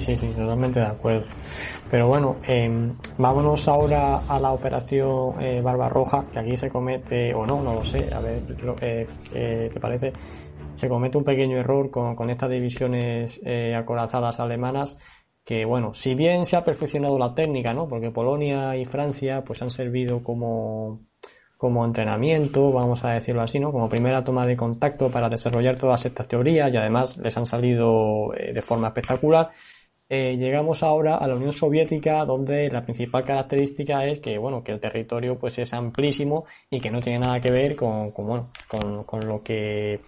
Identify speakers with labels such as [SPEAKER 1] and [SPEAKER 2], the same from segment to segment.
[SPEAKER 1] Sí, sí, sí, totalmente de acuerdo. Pero bueno, em, vámonos ahora a la operación eh, Barbarroja, que aquí se comete, o no, no lo sé, a ver eh, qué te parece. Se comete un pequeño error con, con estas divisiones eh, acorazadas alemanas que bueno, si bien se ha perfeccionado la técnica, ¿no? Porque Polonia y Francia pues han servido como como entrenamiento, vamos a decirlo así, ¿no? Como primera toma de contacto para desarrollar todas estas teorías y además les han salido eh, de forma espectacular. Eh, llegamos ahora a la Unión Soviética, donde la principal característica es que, bueno, que el territorio pues es amplísimo y que no tiene nada que ver con, con con, lo que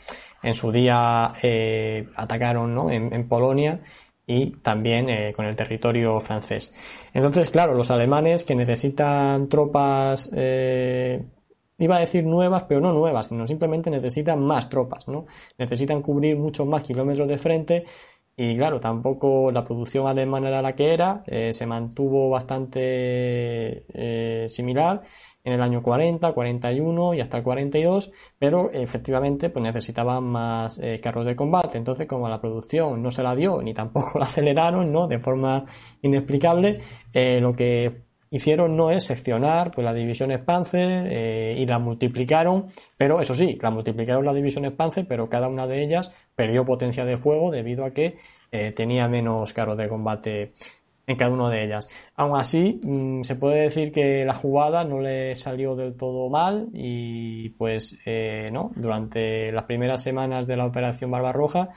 [SPEAKER 1] en su día eh, atacaron, ¿no? En, en Polonia y también eh, con el territorio francés. Entonces, claro, los alemanes que necesitan tropas eh, iba a decir nuevas, pero no nuevas, sino simplemente necesitan más tropas, ¿no? Necesitan cubrir muchos más kilómetros de frente y claro, tampoco la producción alemana era la que era, eh, se mantuvo bastante eh, similar en el año 40, 41 y hasta el 42, pero efectivamente pues necesitaban más eh, carros de combate. Entonces, como la producción no se la dio ni tampoco la aceleraron, ¿no? De forma inexplicable, lo que hicieron no es seccionar pues las divisiones Panzer eh, y las multiplicaron, pero eso sí, las multiplicaron las divisiones Panzer, pero cada una de ellas perdió potencia de fuego debido a que eh, tenía menos carros de combate en cada una de ellas. Aún así, mm, se puede decir que la jugada no le salió del todo mal y pues eh, no, durante las primeras semanas de la operación Barbarroja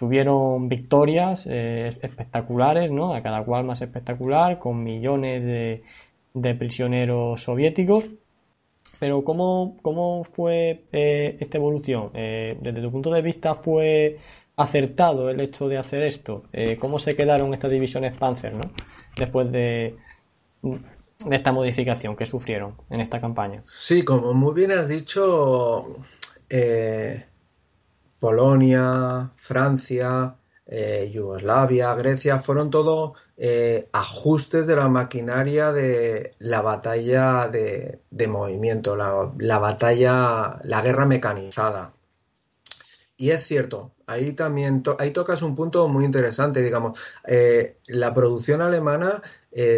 [SPEAKER 1] tuvieron victorias eh, espectaculares, ¿no? A cada cual más espectacular, con millones de, prisioneros soviéticos. Pero ¿cómo, cómo fue eh, esta evolución? Eh, desde tu punto de vista, ¿fue acertado el hecho de hacer esto? ¿Cómo se quedaron estas divisiones Panzer, ¿no? Después de, de esta modificación que sufrieron en esta campaña.
[SPEAKER 2] Sí, como muy bien has dicho, Polonia, Francia, eh, Yugoslavia, Grecia, fueron todo eh, ajustes de la maquinaria de la batalla de, movimiento, la, batalla, la guerra mecanizada. Y es cierto, ahí también ahí tocas un punto muy interesante, digamos, eh, la producción alemana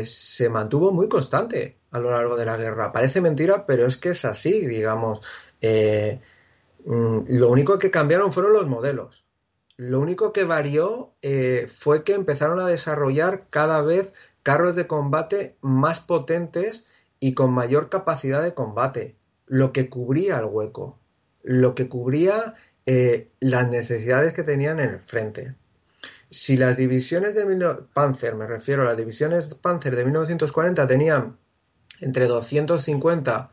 [SPEAKER 2] se mantuvo muy constante a lo largo de la guerra. Parece mentira, pero es que es así, digamos. Lo único que cambiaron fueron los modelos. Lo único que varió eh, fue que empezaron a desarrollar cada vez carros de combate más potentes y con mayor capacidad de combate, lo que cubría el hueco, lo que cubría eh, las necesidades que tenían en el frente. Si las divisiones de Panzer, me refiero a las divisiones Panzer de 1940 tenían entre 250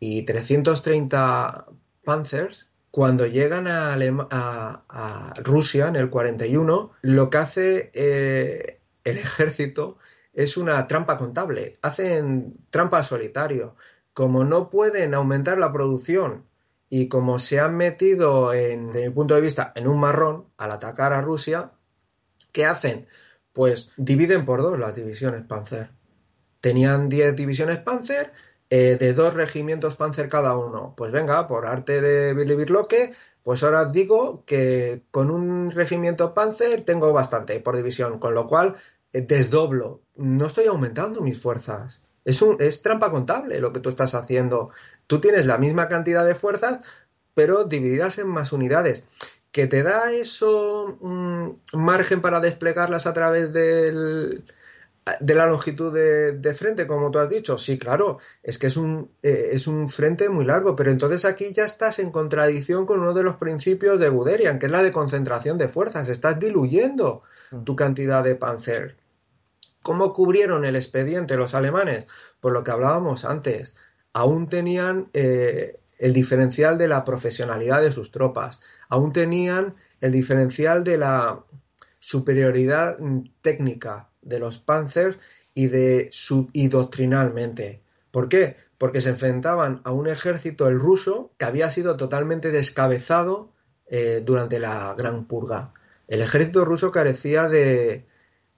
[SPEAKER 2] y 330 Panzers, cuando llegan a, Rusia en el 41, lo que hace eh, el ejército es una trampa contable. Hacen trampa solitario. Como no pueden aumentar la producción y como se han metido, en, desde mi punto de vista, en un marrón al atacar a Rusia, ¿qué hacen? Pues dividen por dos las divisiones Panzer. Tenían 10 divisiones Panzer, eh, de dos regimientos Panzer cada uno. Pues venga, por arte de Billy Birloque, pues ahora digo que con un regimiento Panzer tengo bastante por división, con lo cual eh, desdoblo. No estoy aumentando mis fuerzas. Es, un, es trampa contable lo que tú estás haciendo. Tú tienes la misma cantidad de fuerzas, pero divididas en más unidades. ¿Que te da eso un margen para desplegarlas a través del, de la longitud de, frente, como tú has dicho, sí, claro, es que es un, eh, es un frente muy largo, pero entonces aquí ya estás en contradicción con uno de los principios de Guderian, que es la de concentración de fuerzas, estás diluyendo mm. tu cantidad de panzer. ¿Cómo cubrieron el expediente los alemanes? Por lo que hablábamos antes, aún tenían eh, el diferencial de la profesionalidad de sus tropas, aún tenían el diferencial de la superioridad mm, técnica de los Panzers y de su, doctrinalmente. ¿Por qué? Porque se enfrentaban a un ejército, el ruso, que había sido totalmente descabezado eh, durante la Gran Purga. El ejército ruso carecía de,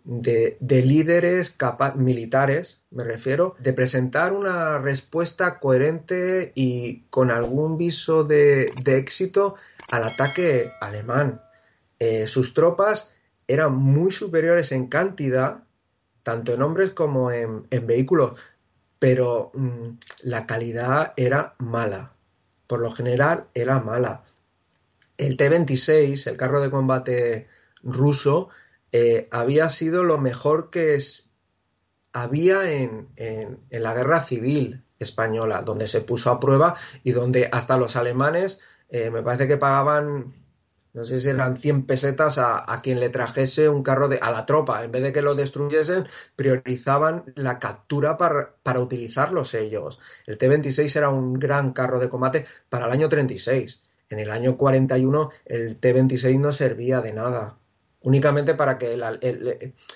[SPEAKER 2] de, líderes militares, me refiero, de presentar una respuesta coherente y con algún viso de, éxito al ataque alemán. Eh, sus tropas eran muy superiores en cantidad, tanto en hombres como en, vehículos, pero mm, la calidad era mala. Por lo general era mala. El T-26, el carro de combate ruso, eh, había sido lo mejor que había en, la guerra civil española, donde se puso a prueba y donde hasta los alemanes eh, me parece que pagaban no sé si eran 100 pesetas a, quien le trajese un carro de, a la tropa. En vez de que lo destruyesen, priorizaban la captura para, para utilizarlos ellos. El T-26 era un gran carro de combate para el año 36. En el año 41 el T-26 no servía de nada únicamente para que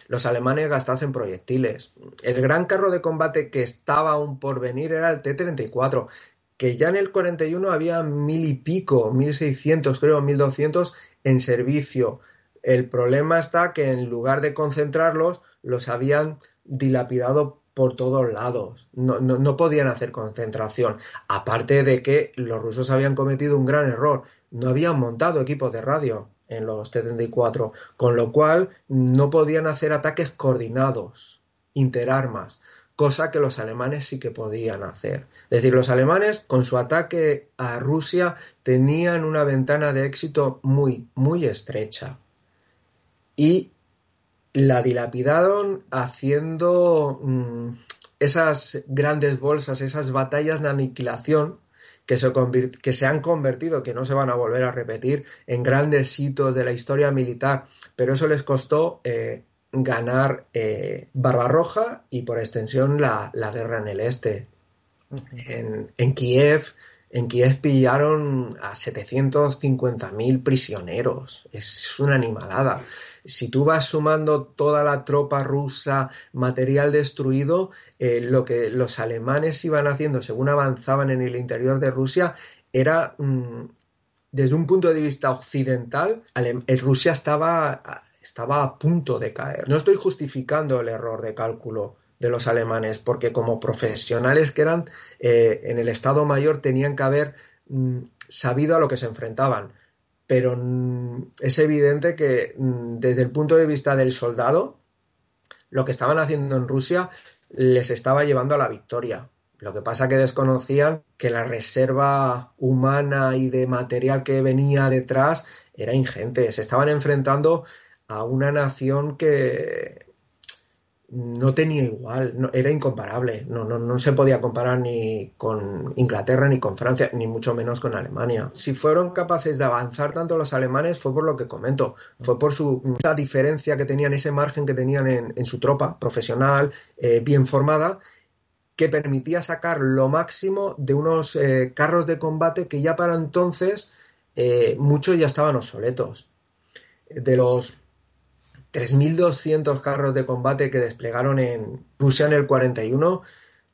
[SPEAKER 2] los alemanes gastasen proyectiles. El gran carro de combate que estaba aún por venir era el T-34, que ya en el 41 había mil y pico, 1600 creo, 1200 en servicio. El problema está que en lugar de concentrarlos, los habían dilapidado por todos lados. No, no, podían hacer concentración. Aparte de que los rusos habían cometido un gran error. No habían montado equipos de radio en los T-34, con lo cual no podían hacer ataques coordinados, interarmas cosa que los alemanes sí que podían hacer. Es decir, los alemanes con su ataque a Rusia tenían una ventana de éxito muy, muy estrecha. Y la dilapidaron haciendo mm, esas grandes bolsas, esas batallas de aniquilación que se, que se, han convertido, que no se van a volver a repetir, en grandes hitos de la historia militar, pero eso les costó eh, ganar eh, Barbarroja y por extensión la, guerra en el este. en, Kiev, en Kiev pillaron a 750.000 prisioneros. Es una animalada. Si tú vas sumando toda la tropa rusa, material destruido, eh, lo que los alemanes iban haciendo según avanzaban en el interior de Rusia era, mm, desde un punto de vista occidental, Rusia estaba estaba a punto de caer. No estoy justificando el error de cálculo de los alemanes, porque como profesionales que eran eh, en el Estado Mayor tenían que haber mm, sabido a lo que se enfrentaban. Pero mm, es evidente que mm, desde el punto de vista del soldado, lo que estaban haciendo en Rusia les estaba llevando a la victoria. Lo que pasa que desconocían que la reserva humana y de material que venía detrás era ingente. Se estaban enfrentando a una nación que no tenía igual, era incomparable, no, no, no, se podía comparar ni con Inglaterra, ni con Francia, ni mucho menos con Alemania. Si fueron capaces de avanzar tanto los alemanes fue por lo que comento, fue por su, esa diferencia que tenían, ese margen que tenían en, su tropa profesional, eh, bien formada, que permitía sacar lo máximo de unos eh, carros de combate que ya para entonces eh, muchos ya estaban obsoletos. De los 3.200 carros de combate que desplegaron en Rusia en el 41,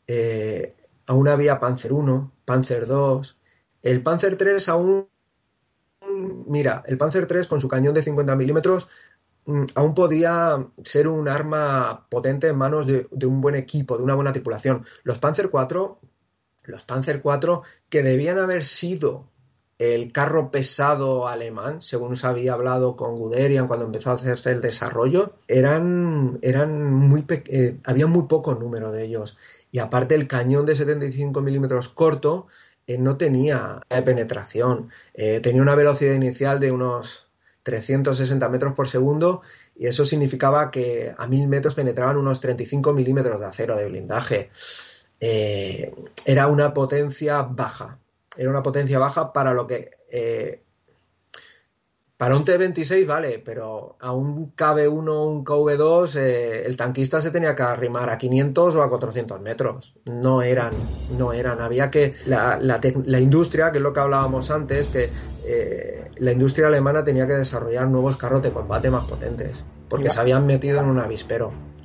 [SPEAKER 2] eh, aún había Panzer 1, Panzer 2, el Panzer 3 aún, mira, el Panzer 3 con su cañón de 50 milímetros mm, aún podía ser un arma potente en manos de, de, un buen equipo, de una buena tripulación. Los Panzer 4, los Panzer 4 que debían haber sido el carro pesado alemán, según se había hablado con Guderian cuando empezó a hacerse el desarrollo, eran, eran muy eh, había muy poco número de ellos. Y aparte el cañón de 75 milímetros corto eh, no tenía penetración, eh, tenía una velocidad inicial de unos 360 metros por segundo y eso significaba que a 1000 metros penetraban unos 35 milímetros de acero de blindaje. era una potencia baja, era una potencia baja para lo que... Eh, para un T-26 vale, pero a un KB1 un KV2 eh, el tanquista se tenía que arrimar a 500 o a 400 metros. No eran, no eran. Había que... La, industria, que es lo que hablábamos antes, que eh, la industria alemana tenía que desarrollar nuevos carros de combate más potentes, porque se habían metido en un avispero.